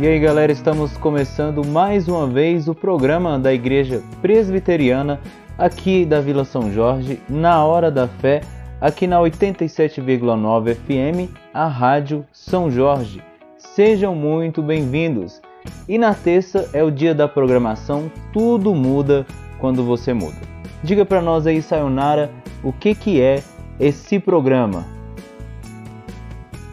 E aí galera, estamos começando mais uma vez o programa da Igreja Presbiteriana aqui da Vila São Jorge, na Hora da Fé, aqui na 87,9 FM, a Rádio São Jorge. Sejam muito bem-vindos. E na terça é o dia da programação Tudo Muda Quando Você Muda. Diga para nós aí, Sayonara, o que, que é esse programa?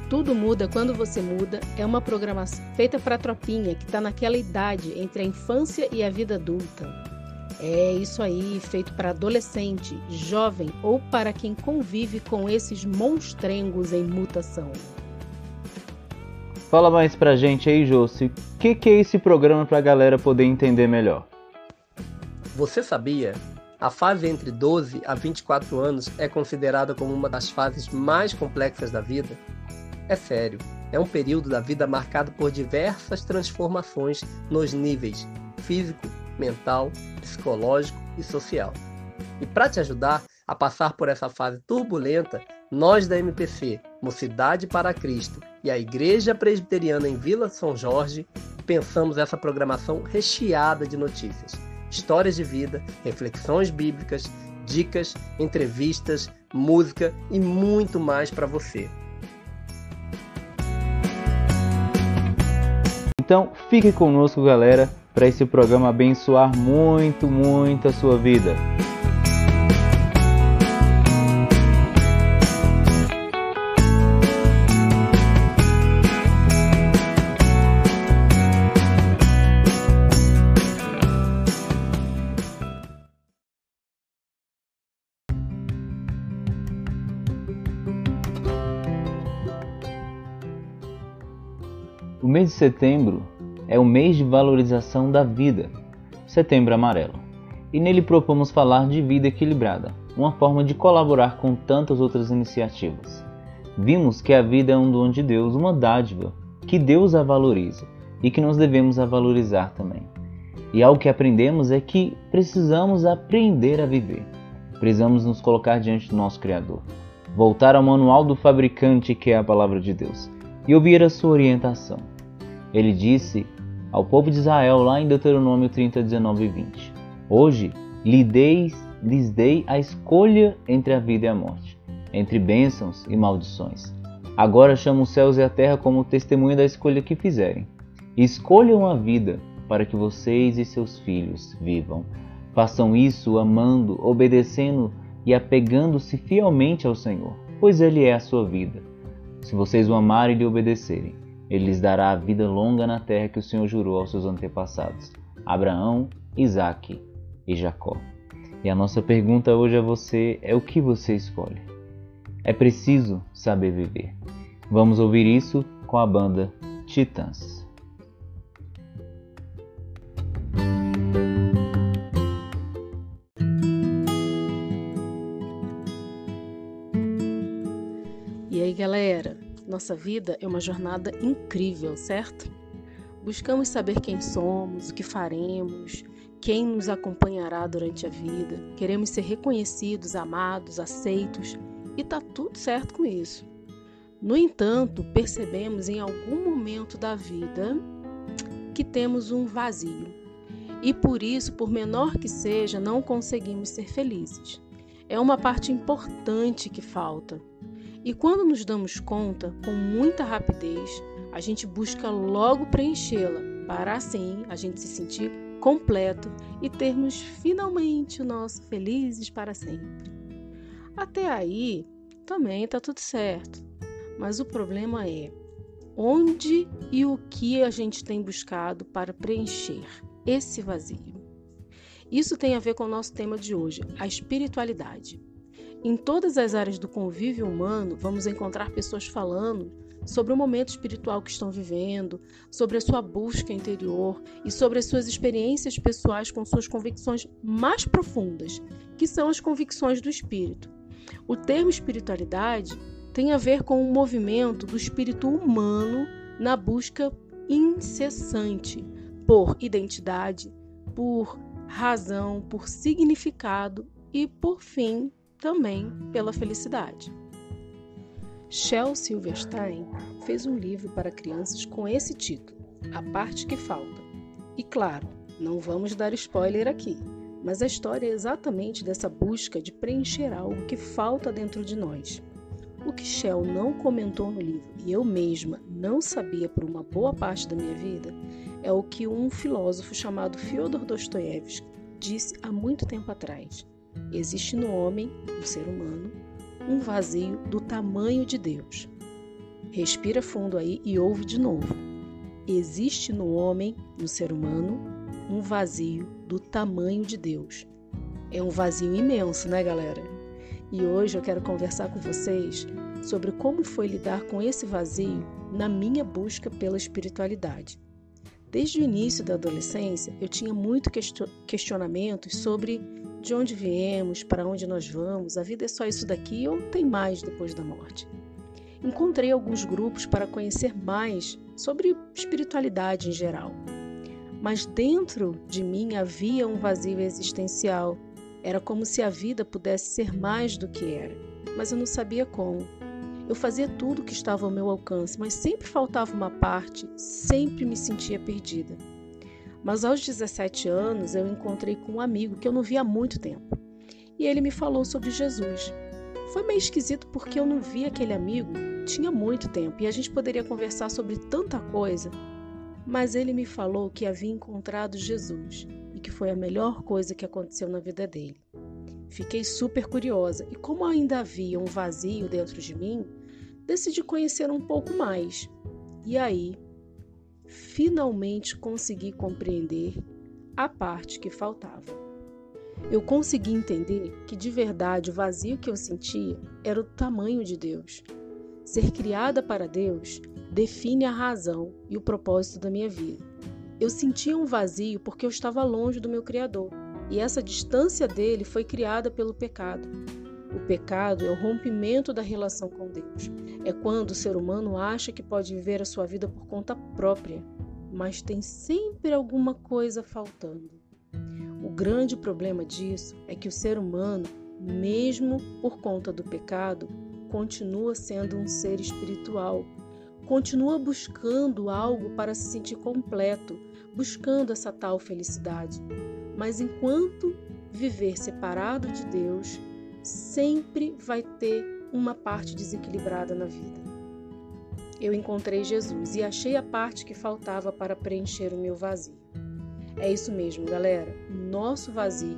Tudo Muda Quando Você Muda é uma programação feita para a tropinha que está naquela idade entre a infância e a vida adulta. É isso aí, feito para adolescente, jovem ou para quem convive com esses monstrengos em mutação. Fala mais pra gente aí, Josi, o que, que é esse programa para a galera poder entender melhor? Você sabia? A fase entre 12 a 24 anos é considerada como uma das fases mais complexas da vida é sério, é um período da vida marcado por diversas transformações nos níveis físico, mental, psicológico e social. E para te ajudar a passar por essa fase turbulenta, nós da MPC, Mocidade para Cristo e a Igreja Presbiteriana em Vila São Jorge, pensamos essa programação recheada de notícias, histórias de vida, reflexões bíblicas, dicas, entrevistas, música e muito mais para você. Então fique conosco, galera, para esse programa abençoar muito, muito a sua vida. Mês de setembro é o mês de valorização da vida, Setembro Amarelo, e nele propomos falar de vida equilibrada, uma forma de colaborar com tantas outras iniciativas. Vimos que a vida é um dom de Deus, uma dádiva, que Deus a valoriza e que nós devemos a valorizar também. E algo que aprendemos é que precisamos aprender a viver. Precisamos nos colocar diante do nosso Criador, voltar ao manual do fabricante que é a palavra de Deus e ouvir a sua orientação ele disse ao povo de Israel lá em Deuteronômio 30, 19 e 20: Hoje lhes dei a escolha entre a vida e a morte, entre bênçãos e maldições. Agora chamo os céus e a terra como testemunha da escolha que fizerem. Escolham a vida para que vocês e seus filhos vivam. Façam isso amando, obedecendo e apegando-se fielmente ao Senhor, pois Ele é a sua vida. Se vocês o amarem e lhe obedecerem, ele lhes dará a vida longa na terra que o Senhor jurou aos seus antepassados, Abraão, Isaque e Jacó. E a nossa pergunta hoje a você é o que você escolhe? É preciso saber viver. Vamos ouvir isso com a banda Titãs. E aí, galera? Nossa vida é uma jornada incrível, certo? Buscamos saber quem somos, o que faremos, quem nos acompanhará durante a vida. Queremos ser reconhecidos, amados, aceitos e tá tudo certo com isso. No entanto, percebemos em algum momento da vida que temos um vazio e por isso, por menor que seja, não conseguimos ser felizes. É uma parte importante que falta. E quando nos damos conta, com muita rapidez, a gente busca logo preenchê-la, para assim a gente se sentir completo e termos finalmente o nosso felizes para sempre. Até aí, também está tudo certo. Mas o problema é onde e o que a gente tem buscado para preencher esse vazio. Isso tem a ver com o nosso tema de hoje, a espiritualidade. Em todas as áreas do convívio humano, vamos encontrar pessoas falando sobre o momento espiritual que estão vivendo, sobre a sua busca interior e sobre as suas experiências pessoais com suas convicções mais profundas, que são as convicções do espírito. O termo espiritualidade tem a ver com o movimento do espírito humano na busca incessante por identidade, por razão, por significado e, por fim, também pela felicidade. Shel Silverstein fez um livro para crianças com esse título, A Parte que Falta. E claro, não vamos dar spoiler aqui, mas a história é exatamente dessa busca de preencher algo que falta dentro de nós. O que Shell não comentou no livro e eu mesma não sabia por uma boa parte da minha vida é o que um filósofo chamado Fyodor Dostoiévski disse há muito tempo atrás. Existe no homem, no ser humano, um vazio do tamanho de Deus. Respira fundo aí e ouve de novo. Existe no homem, no ser humano, um vazio do tamanho de Deus. É um vazio imenso, né, galera? E hoje eu quero conversar com vocês sobre como foi lidar com esse vazio na minha busca pela espiritualidade. Desde o início da adolescência, eu tinha muito questionamentos sobre de onde viemos, para onde nós vamos, a vida é só isso daqui ou tem mais depois da morte. Encontrei alguns grupos para conhecer mais sobre espiritualidade em geral. Mas dentro de mim havia um vazio existencial. Era como se a vida pudesse ser mais do que era, mas eu não sabia como. Eu fazia tudo o que estava ao meu alcance, mas sempre faltava uma parte, sempre me sentia perdida. Mas aos 17 anos eu encontrei com um amigo que eu não via há muito tempo. E ele me falou sobre Jesus. Foi meio esquisito porque eu não via aquele amigo tinha muito tempo e a gente poderia conversar sobre tanta coisa. Mas ele me falou que havia encontrado Jesus e que foi a melhor coisa que aconteceu na vida dele. Fiquei super curiosa e, como ainda havia um vazio dentro de mim, decidi conhecer um pouco mais. E aí finalmente consegui compreender a parte que faltava. Eu consegui entender que de verdade o vazio que eu sentia era o tamanho de Deus. Ser criada para Deus define a razão e o propósito da minha vida. Eu sentia um vazio porque eu estava longe do meu Criador, e essa distância dele foi criada pelo pecado. O pecado é o rompimento da relação com Deus. É quando o ser humano acha que pode viver a sua vida por conta própria, mas tem sempre alguma coisa faltando. O grande problema disso é que o ser humano, mesmo por conta do pecado, continua sendo um ser espiritual, continua buscando algo para se sentir completo, buscando essa tal felicidade. Mas enquanto viver separado de Deus, sempre vai ter uma parte desequilibrada na vida. Eu encontrei Jesus e achei a parte que faltava para preencher o meu vazio. É isso mesmo, galera. Nosso vazio,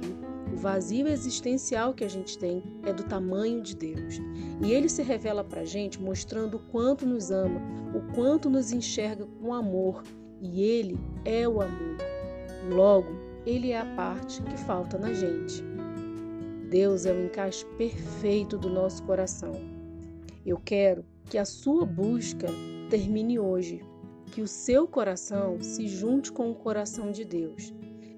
o vazio existencial que a gente tem, é do tamanho de Deus. E ele se revela para a gente mostrando o quanto nos ama, o quanto nos enxerga com amor. E ele é o amor. Logo, ele é a parte que falta na gente. Deus é o encaixe perfeito do nosso coração. Eu quero que a sua busca termine hoje, que o seu coração se junte com o coração de Deus,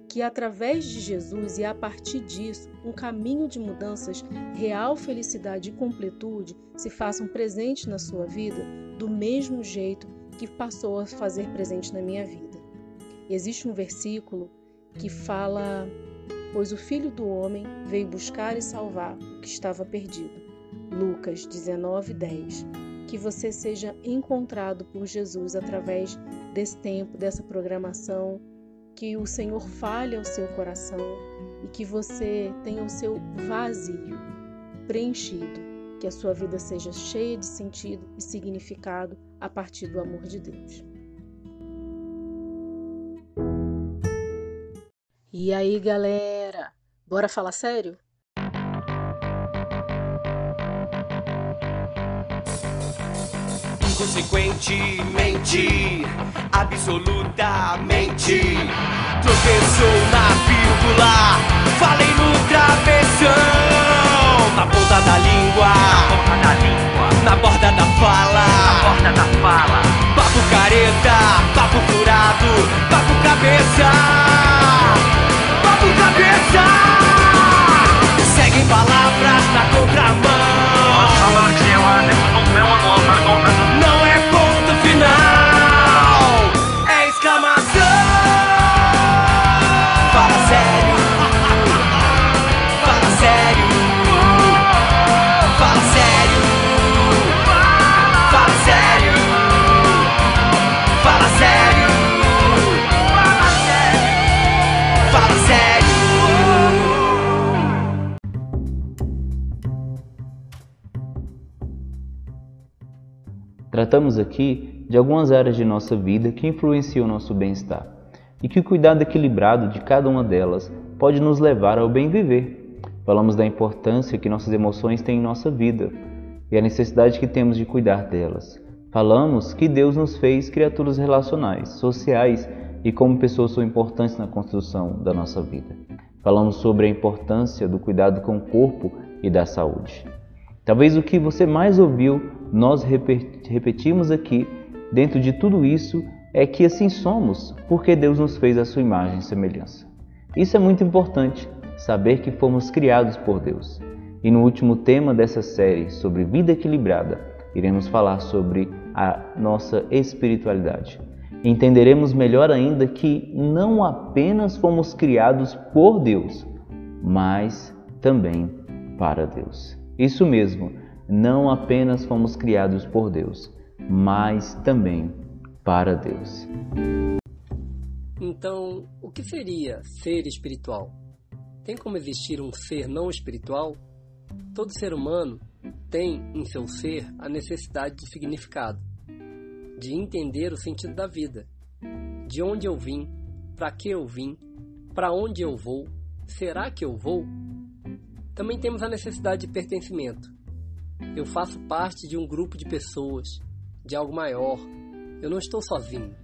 que através de Jesus e a partir disso, um caminho de mudanças, real felicidade e completude se façam presente na sua vida do mesmo jeito que passou a fazer presente na minha vida. Existe um versículo que fala pois o Filho do Homem veio buscar e salvar o que estava perdido. Lucas 19, 10. Que você seja encontrado por Jesus através desse tempo, dessa programação, que o Senhor fale ao seu coração e que você tenha o seu vazio preenchido, que a sua vida seja cheia de sentido e significado a partir do amor de Deus. E aí, galera? Bora falar sério? Inconsequentemente, absolutamente, tropeçou na vírgula, falei no travessão, na ponta da língua, na ponta da língua, na borda da fala, na borda da fala, papo careta, papo furado, papo cabeça cabeça Segue palavras na contramão Tratamos aqui de algumas áreas de nossa vida que influenciam o nosso bem-estar e que o cuidado equilibrado de cada uma delas pode nos levar ao bem viver. Falamos da importância que nossas emoções têm em nossa vida e a necessidade que temos de cuidar delas. Falamos que Deus nos fez criaturas relacionais, sociais e como pessoas são importantes na construção da nossa vida. Falamos sobre a importância do cuidado com o corpo e da saúde. Talvez o que você mais ouviu nós repetimos aqui, dentro de tudo isso, é que assim somos, porque Deus nos fez a sua imagem e semelhança. Isso é muito importante, saber que fomos criados por Deus. E no último tema dessa série, sobre vida equilibrada, iremos falar sobre a nossa espiritualidade. Entenderemos melhor ainda que não apenas fomos criados por Deus, mas também para Deus. Isso mesmo, não apenas fomos criados por Deus, mas também para Deus. Então, o que seria ser espiritual? Tem como existir um ser não espiritual? Todo ser humano tem em seu ser a necessidade de significado, de entender o sentido da vida, de onde eu vim, para que eu vim, para onde eu vou, será que eu vou? Também temos a necessidade de pertencimento, eu faço parte de um grupo de pessoas, de algo maior. Eu não estou sozinho.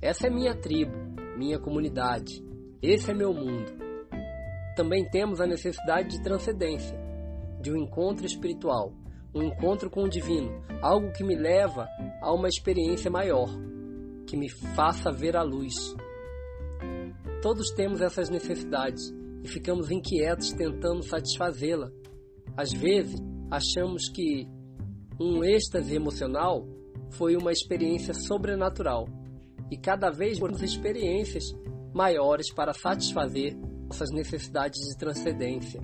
Essa é minha tribo, minha comunidade. Esse é meu mundo. Também temos a necessidade de transcendência, de um encontro espiritual, um encontro com o divino, algo que me leva a uma experiência maior, que me faça ver a luz. Todos temos essas necessidades e ficamos inquietos tentando satisfazê-la. Às vezes, achamos que um êxtase emocional foi uma experiência sobrenatural e cada vez temos experiências maiores para satisfazer nossas necessidades de transcendência.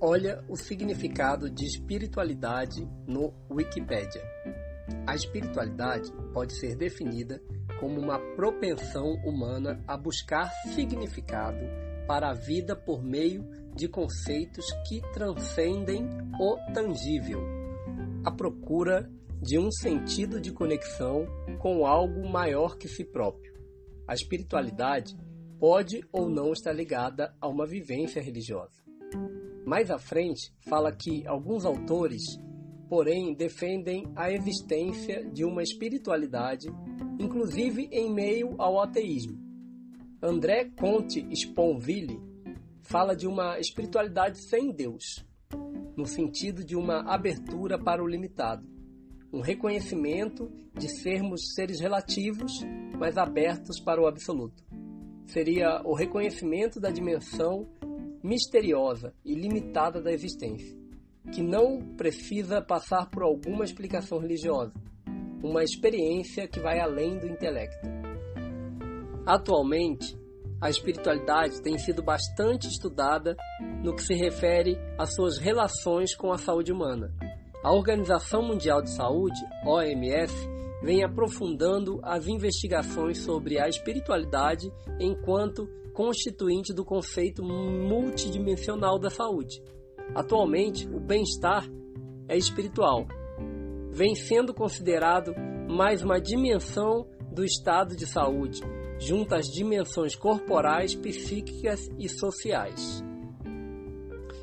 Olha o significado de espiritualidade no Wikipedia. A espiritualidade pode ser definida como uma propensão humana a buscar significado para a vida por meio de conceitos que transcendem o tangível, a procura de um sentido de conexão com algo maior que si próprio. A espiritualidade pode ou não estar ligada a uma vivência religiosa. Mais à frente, fala que alguns autores, porém, defendem a existência de uma espiritualidade, inclusive em meio ao ateísmo. André Comte Sponville fala de uma espiritualidade sem Deus, no sentido de uma abertura para o limitado, um reconhecimento de sermos seres relativos, mas abertos para o absoluto. Seria o reconhecimento da dimensão misteriosa e limitada da existência, que não precisa passar por alguma explicação religiosa, uma experiência que vai além do intelecto. Atualmente, a espiritualidade tem sido bastante estudada no que se refere às suas relações com a saúde humana. A Organização Mundial de Saúde, OMS, vem aprofundando as investigações sobre a espiritualidade enquanto constituinte do conceito multidimensional da saúde. Atualmente, o bem-estar é espiritual. Vem sendo considerado mais uma dimensão do estado de saúde, junto às dimensões corporais, psíquicas e sociais.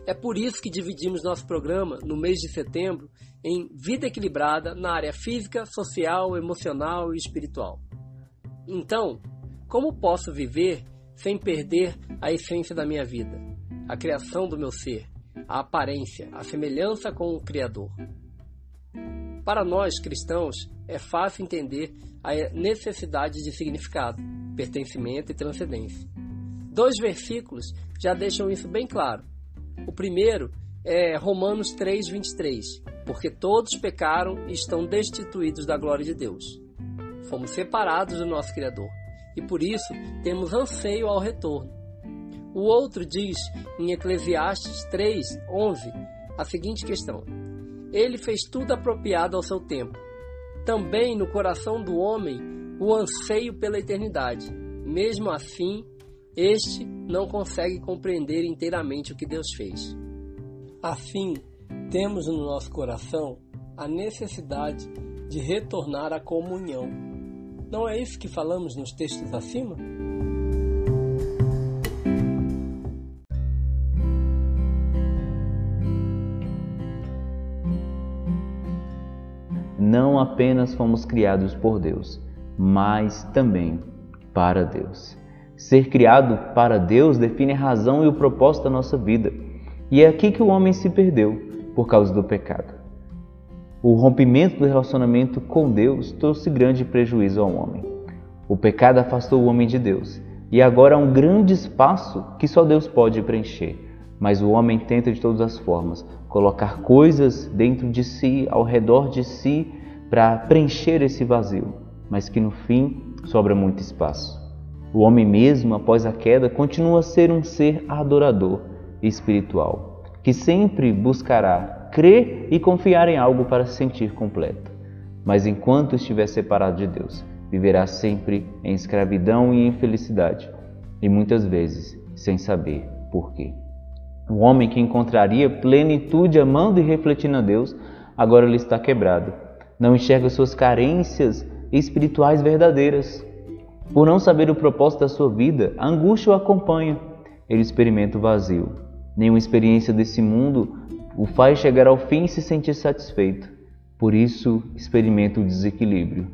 É por isso que dividimos nosso programa no mês de setembro em vida equilibrada na área física, social, emocional e espiritual. Então, como posso viver sem perder a essência da minha vida, a criação do meu ser, a aparência, a semelhança com o Criador? Para nós cristãos, é fácil entender a necessidade de significado, pertencimento e transcendência. Dois versículos já deixam isso bem claro. O primeiro é Romanos 3:23, porque todos pecaram e estão destituídos da glória de Deus. Fomos separados do nosso Criador e por isso temos anseio ao retorno. O outro diz em Eclesiastes 3:11 a seguinte questão: Ele fez tudo apropriado ao seu tempo. Também no coração do homem o anseio pela eternidade. Mesmo assim, este não consegue compreender inteiramente o que Deus fez. Assim, temos no nosso coração a necessidade de retornar à comunhão. Não é isso que falamos nos textos acima? Não apenas fomos criados por Deus, mas também para Deus. Ser criado para Deus define a razão e o propósito da nossa vida. E é aqui que o homem se perdeu por causa do pecado. O rompimento do relacionamento com Deus trouxe grande prejuízo ao homem. O pecado afastou o homem de Deus e agora há um grande espaço que só Deus pode preencher. Mas o homem tenta de todas as formas colocar coisas dentro de si, ao redor de si, para preencher esse vazio, mas que no fim sobra muito espaço. O homem mesmo, após a queda, continua a ser um ser adorador e espiritual, que sempre buscará crer e confiar em algo para se sentir completo. Mas enquanto estiver separado de Deus, viverá sempre em escravidão e infelicidade, e muitas vezes sem saber por quê. O homem que encontraria plenitude amando e refletindo a Deus, agora ele está quebrado. Não enxerga suas carências espirituais verdadeiras. Por não saber o propósito da sua vida, a angústia o acompanha. Ele experimenta o vazio. Nenhuma experiência desse mundo o faz chegar ao fim e se sentir satisfeito. Por isso, experimenta o desequilíbrio.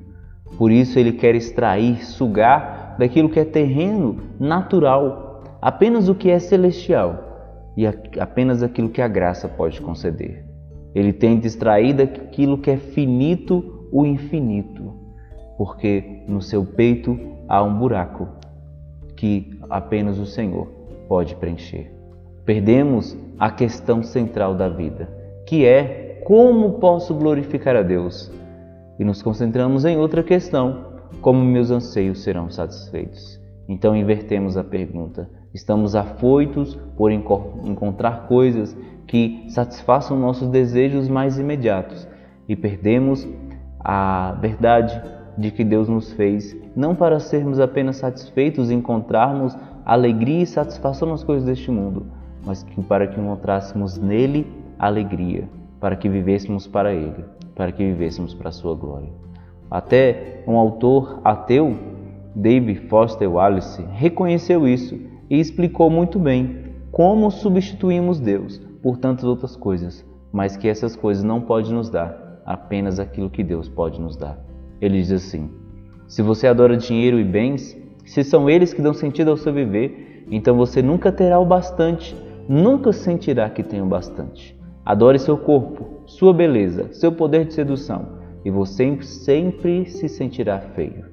Por isso, ele quer extrair, sugar daquilo que é terreno, natural, apenas o que é celestial e apenas aquilo que a graça pode conceder. Ele tenta extrair daquilo que é finito o infinito, porque no seu peito há um buraco que apenas o Senhor pode preencher. Perdemos a questão central da vida, que é como posso glorificar a Deus? E nos concentramos em outra questão, como meus anseios serão satisfeitos. Então invertemos a pergunta: Estamos afoitos por encontrar coisas que satisfaçam nossos desejos mais imediatos e perdemos a verdade de que Deus nos fez não para sermos apenas satisfeitos e encontrarmos alegria e satisfação nas coisas deste mundo, mas que para que encontrássemos nele alegria, para que vivêssemos para ele, para que vivêssemos para a sua glória. Até um autor ateu, David Foster Wallace, reconheceu isso e explicou muito bem como substituímos Deus por tantas outras coisas, mas que essas coisas não podem nos dar apenas aquilo que Deus pode nos dar. Ele diz assim: Se você adora dinheiro e bens, se são eles que dão sentido ao seu viver, então você nunca terá o bastante, nunca sentirá que tem o bastante. Adore seu corpo, sua beleza, seu poder de sedução, e você sempre se sentirá feio.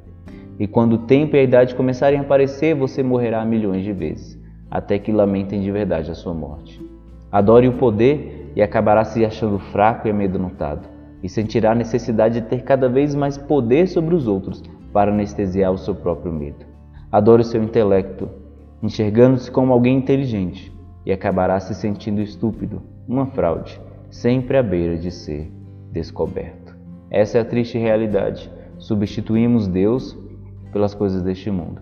E quando o tempo e a idade começarem a aparecer, você morrerá milhões de vezes, até que lamentem de verdade a sua morte. Adore o poder e acabará se achando fraco e amedrontado, e sentirá a necessidade de ter cada vez mais poder sobre os outros para anestesiar o seu próprio medo. Adore o seu intelecto, enxergando-se como alguém inteligente, e acabará se sentindo estúpido, uma fraude, sempre à beira de ser descoberto. Essa é a triste realidade. Substituímos Deus pelas coisas deste mundo.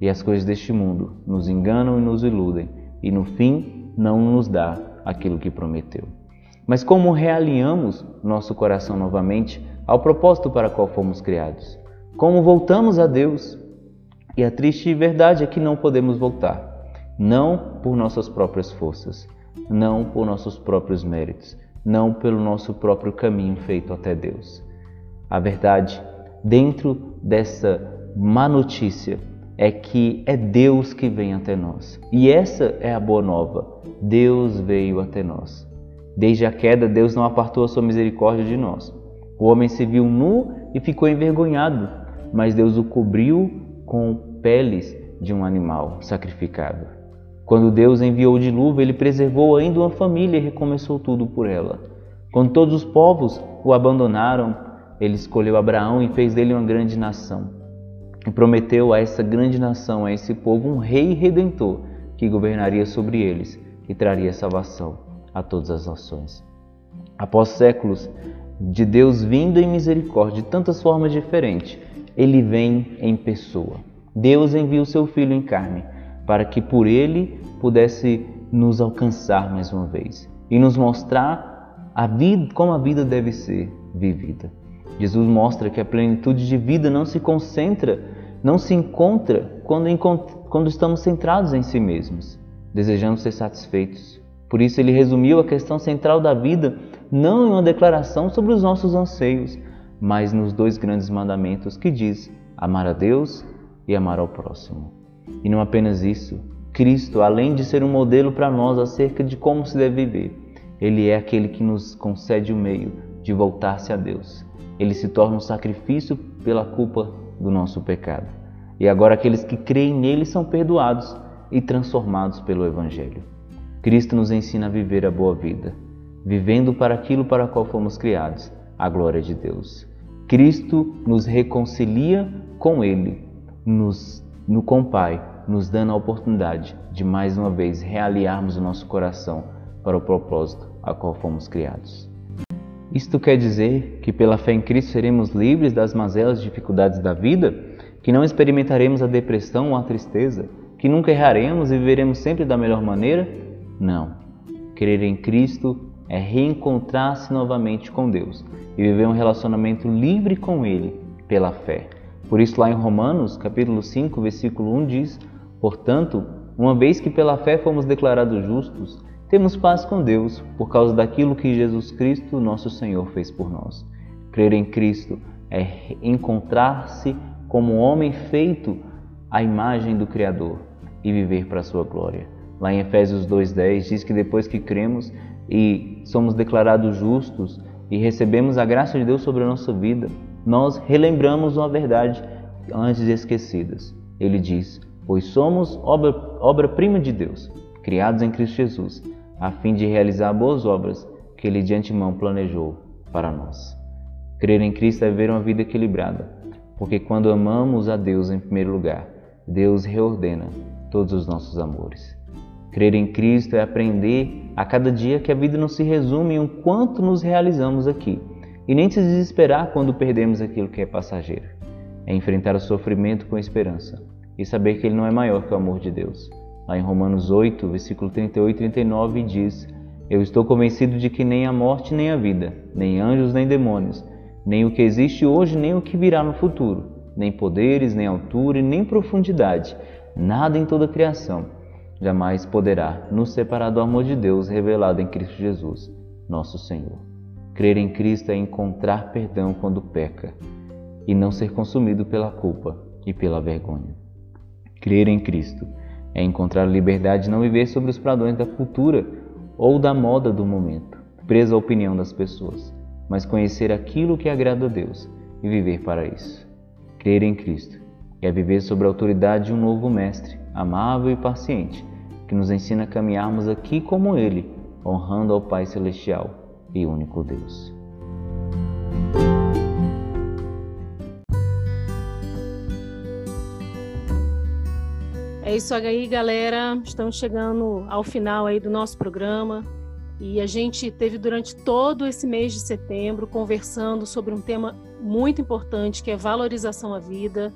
E as coisas deste mundo nos enganam e nos iludem, e no fim não nos dá aquilo que prometeu. Mas como realinhamos nosso coração novamente ao propósito para qual fomos criados? Como voltamos a Deus? E a triste verdade é que não podemos voltar, não por nossas próprias forças, não por nossos próprios méritos, não pelo nosso próprio caminho feito até Deus. A verdade, dentro dessa má notícia é que é Deus que vem até nós. E essa é a boa nova. Deus veio até nós. Desde a queda, Deus não apartou a sua misericórdia de nós. O homem se viu nu e ficou envergonhado, mas Deus o cobriu com peles de um animal sacrificado. Quando Deus enviou o dilúvio, ele preservou ainda uma família e recomeçou tudo por ela. Quando todos os povos o abandonaram, ele escolheu Abraão e fez dele uma grande nação prometeu a essa grande nação, a esse povo, um rei redentor que governaria sobre eles e traria salvação a todas as nações. Após séculos de Deus vindo em misericórdia de tantas formas diferentes, ele vem em pessoa. Deus envia o seu filho em carne para que por ele pudesse nos alcançar mais uma vez e nos mostrar a vida, como a vida deve ser vivida. Jesus mostra que a plenitude de vida não se concentra, não se encontra quando, quando estamos centrados em si mesmos, desejando ser satisfeitos. Por isso, ele resumiu a questão central da vida não em uma declaração sobre os nossos anseios, mas nos dois grandes mandamentos que diz amar a Deus e amar ao próximo. E não apenas isso, Cristo, além de ser um modelo para nós acerca de como se deve viver, ele é aquele que nos concede o meio de voltar-se a Deus. Ele se torna um sacrifício pela culpa do nosso pecado. E agora aqueles que creem nele são perdoados e transformados pelo Evangelho. Cristo nos ensina a viver a boa vida, vivendo para aquilo para qual fomos criados, a glória de Deus. Cristo nos reconcilia com Ele, nos, no, com o Pai, nos dando a oportunidade de mais uma vez realiarmos o nosso coração para o propósito a qual fomos criados. Isto quer dizer que pela fé em Cristo seremos livres das mazelas e dificuldades da vida, que não experimentaremos a depressão ou a tristeza, que nunca erraremos e viveremos sempre da melhor maneira? Não. Crer em Cristo é reencontrar-se novamente com Deus e viver um relacionamento livre com Ele pela fé. Por isso lá em Romanos, capítulo 5, versículo 1 diz: "Portanto, uma vez que pela fé fomos declarados justos, temos paz com Deus por causa daquilo que Jesus Cristo, nosso Senhor, fez por nós. Crer em Cristo é encontrar-se como homem feito à imagem do Criador e viver para a sua glória. Lá em Efésios 2:10 diz que depois que cremos e somos declarados justos e recebemos a graça de Deus sobre a nossa vida, nós relembramos uma verdade antes esquecidas. Ele diz: "Pois somos obra-prima obra de Deus, criados em Cristo Jesus, a fim de realizar boas obras que Ele de antemão planejou para nós. Crer em Cristo é viver uma vida equilibrada, porque quando amamos a Deus em primeiro lugar, Deus reordena todos os nossos amores. Crer em Cristo é aprender a cada dia que a vida não se resume em um quanto nos realizamos aqui, e nem se desesperar quando perdemos aquilo que é passageiro. É enfrentar o sofrimento com esperança e saber que ele não é maior que o amor de Deus Lá em Romanos 8, versículo 38 e 39 diz: Eu estou convencido de que nem a morte nem a vida, nem anjos nem demônios, nem o que existe hoje nem o que virá no futuro, nem poderes, nem altura nem profundidade, nada em toda a criação jamais poderá nos separar do amor de Deus revelado em Cristo Jesus, nosso Senhor. Crer em Cristo é encontrar perdão quando peca e não ser consumido pela culpa e pela vergonha. Crer em Cristo é encontrar liberdade de não viver sobre os padrões da cultura ou da moda do momento, preso à opinião das pessoas, mas conhecer aquilo que agrada a Deus e viver para isso. Crer em Cristo é viver sob a autoridade de um novo Mestre, amável e paciente, que nos ensina a caminharmos aqui como Ele, honrando ao Pai Celestial e único Deus. É isso aí, galera. Estamos chegando ao final aí do nosso programa. E a gente teve durante todo esse mês de setembro conversando sobre um tema muito importante que é valorização à vida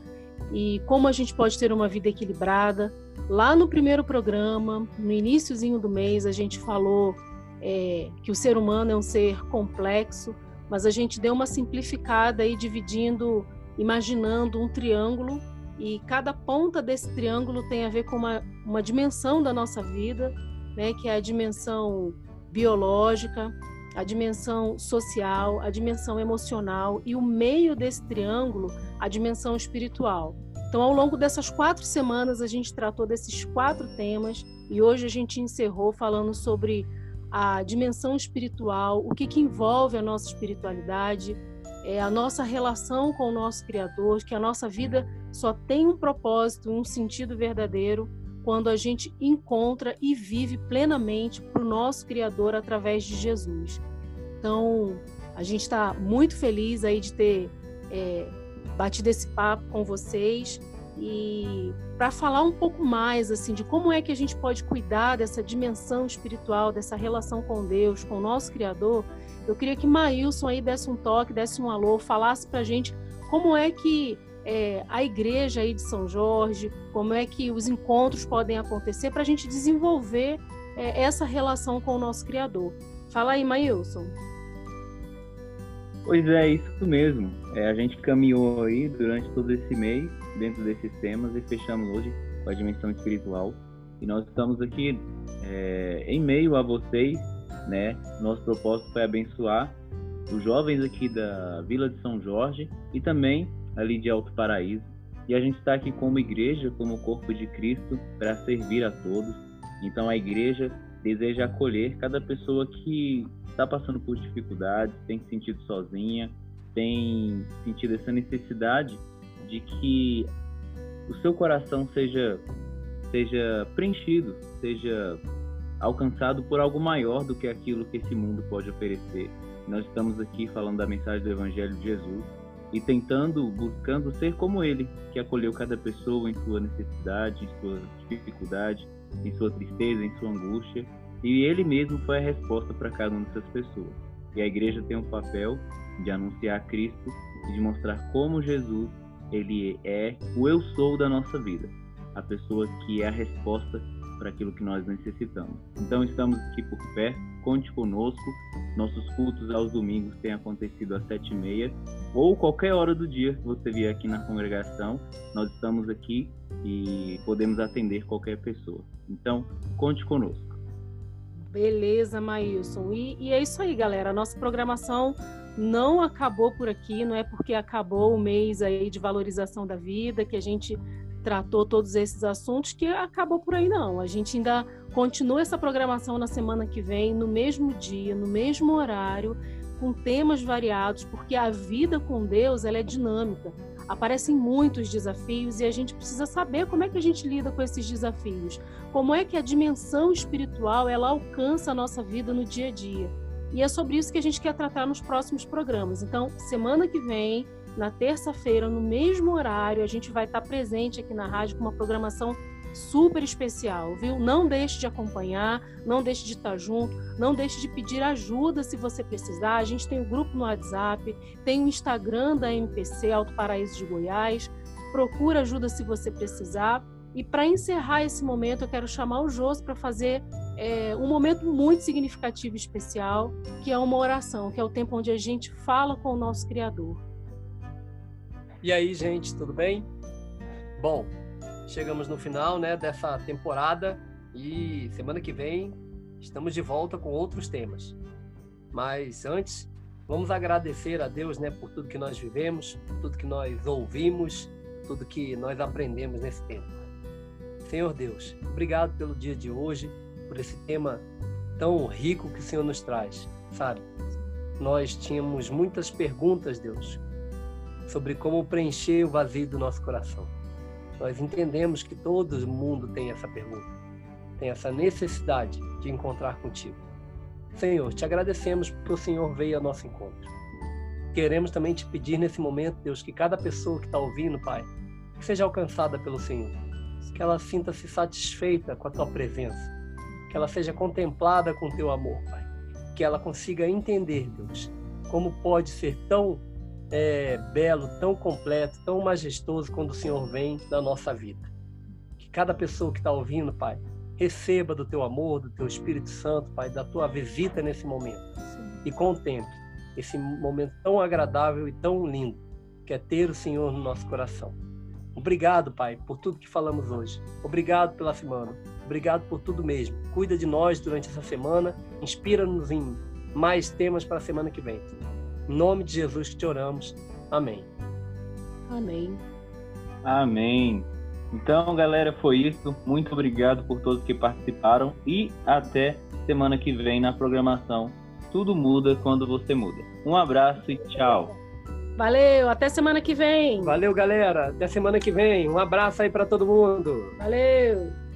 e como a gente pode ter uma vida equilibrada. Lá no primeiro programa, no iníciozinho do mês, a gente falou é, que o ser humano é um ser complexo, mas a gente deu uma simplificada aí dividindo, imaginando um triângulo e cada ponta desse triângulo tem a ver com uma, uma dimensão da nossa vida, né, que é a dimensão biológica, a dimensão social, a dimensão emocional e o meio desse triângulo, a dimensão espiritual. Então, ao longo dessas quatro semanas, a gente tratou desses quatro temas e hoje a gente encerrou falando sobre a dimensão espiritual, o que, que envolve a nossa espiritualidade, é, a nossa relação com o nosso Criador, que a nossa vida só tem um propósito, um sentido verdadeiro quando a gente encontra e vive plenamente para o nosso Criador através de Jesus. Então, a gente está muito feliz aí de ter é, batido esse papo com vocês e para falar um pouco mais assim de como é que a gente pode cuidar dessa dimensão espiritual, dessa relação com Deus, com o nosso Criador, eu queria que Maílson aí desse um toque, desse um alô, falasse para a gente como é que é, a igreja aí de São Jorge, como é que os encontros podem acontecer para a gente desenvolver é, essa relação com o nosso Criador. Fala aí, Maílson. Pois é, isso mesmo. É, a gente caminhou aí durante todo esse mês dentro desses temas e fechamos hoje com a dimensão espiritual. E nós estamos aqui é, em meio a vocês, né? Nosso propósito foi abençoar os jovens aqui da Vila de São Jorge e também ali de Alto Paraíso. E a gente está aqui como igreja, como corpo de Cristo, para servir a todos. Então a igreja deseja acolher cada pessoa que está passando por dificuldades, tem se sentido sozinha, tem sentido essa necessidade de que o seu coração seja seja preenchido, seja alcançado por algo maior do que aquilo que esse mundo pode oferecer. Nós estamos aqui falando da mensagem do Evangelho de Jesus e tentando, buscando ser como Ele, que acolheu cada pessoa em sua necessidade, em sua dificuldade, em sua tristeza, em sua angústia, e Ele mesmo foi a resposta para cada uma dessas pessoas. E a igreja tem um papel de anunciar Cristo e de mostrar como Jesus ele é o eu sou da nossa vida, a pessoa que é a resposta para aquilo que nós necessitamos. Então estamos aqui por perto, conte conosco. Nossos cultos aos domingos têm acontecido às sete e meia ou qualquer hora do dia que você vier aqui na congregação, nós estamos aqui e podemos atender qualquer pessoa. Então conte conosco. Beleza, Maílson. E, e é isso aí, galera. A nossa programação não acabou por aqui, não é porque acabou o mês aí de valorização da vida que a gente tratou todos esses assuntos que acabou por aí não. A gente ainda continua essa programação na semana que vem, no mesmo dia, no mesmo horário, com temas variados, porque a vida com Deus ela é dinâmica. Aparecem muitos desafios e a gente precisa saber como é que a gente lida com esses desafios. Como é que a dimensão espiritual ela alcança a nossa vida no dia a dia. E é sobre isso que a gente quer tratar nos próximos programas. Então, semana que vem, na terça-feira, no mesmo horário, a gente vai estar presente aqui na rádio com uma programação super especial, viu? Não deixe de acompanhar, não deixe de estar junto, não deixe de pedir ajuda se você precisar. A gente tem o um grupo no WhatsApp, tem o Instagram da MPC Alto Paraíso de Goiás. Procura ajuda se você precisar. E para encerrar esse momento, eu quero chamar o Jôs para fazer é, um momento muito significativo e especial, que é uma oração, que é o tempo onde a gente fala com o nosso Criador. E aí, gente, tudo bem? Bom, chegamos no final né, dessa temporada e semana que vem estamos de volta com outros temas. Mas antes, vamos agradecer a Deus né, por tudo que nós vivemos, tudo que nós ouvimos, tudo que nós aprendemos nesse tempo. Senhor Deus, obrigado pelo dia de hoje, por esse tema tão rico que o Senhor nos traz, sabe? Nós tínhamos muitas perguntas, Deus, sobre como preencher o vazio do nosso coração. Nós entendemos que todo mundo tem essa pergunta, tem essa necessidade de encontrar contigo. Senhor, te agradecemos porque o Senhor veio ao nosso encontro. Queremos também te pedir nesse momento, Deus, que cada pessoa que está ouvindo, Pai, que seja alcançada pelo Senhor, que ela sinta-se satisfeita com a tua presença, que ela seja contemplada com teu amor, Pai, que ela consiga entender, Deus, como pode ser tão é, belo, tão completo, tão majestoso quando o Senhor vem na nossa vida. Que cada pessoa que está ouvindo, Pai, receba do teu amor, do teu Espírito Santo, Pai, da tua visita nesse momento e contemple esse momento tão agradável e tão lindo que é ter o Senhor no nosso coração. Obrigado, Pai, por tudo que falamos hoje. Obrigado pela semana. Obrigado por tudo mesmo. Cuida de nós durante essa semana. Inspira-nos em mais temas para a semana que vem. Em nome de Jesus que te oramos. Amém. Amém. Amém. Então, galera, foi isso. Muito obrigado por todos que participaram e até semana que vem na programação. Tudo muda quando você muda. Um abraço e tchau. Valeu, até semana que vem. Valeu, galera. Até semana que vem. Um abraço aí para todo mundo. Valeu.